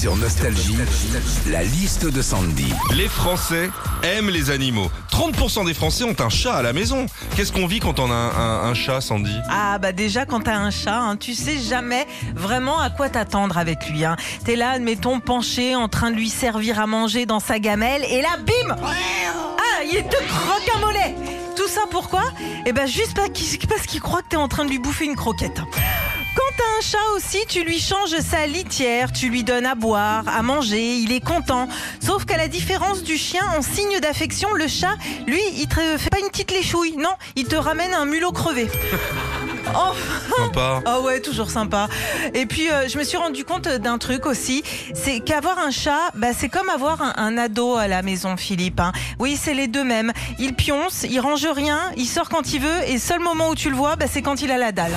Sur Nostalgie, la liste de Sandy. Les Français aiment les animaux. 30% des Français ont un chat à la maison. Qu'est-ce qu'on vit quand on a un, un- un chat, Sandy? Ah bah déjà quand t'as un chat, hein, tu sais jamais vraiment à quoi t'attendre avec lui. Hein. T'es là, admettons, penché, en train de lui servir à manger dans sa gamelle, et là, bim Ah, il te croque un mollet Tout ça pourquoi? Eh ben juste parce qu'il parce qu'il croit que t'es en train de lui bouffer une croquette. Un chat aussi, tu lui changes sa litière, tu lui donnes à boire, à manger, il est content. Sauf qu'à la différence du chien, en signe d'affection, le chat, lui, il te fait pas une petite léchouille, non, il te ramène un mulot crevé. Oh, Sympa. ah ouais, toujours sympa. Et puis, euh, je me suis rendu compte d'un truc aussi, c'est qu'avoir un chat, bah, c'est comme avoir un, un ado à la maison, Philippe. hein. Oui, c'est les deux mêmes. Il pionce, il range rien, il sort quand il veut, et seul moment où tu le vois, bah, c'est quand il a la dalle.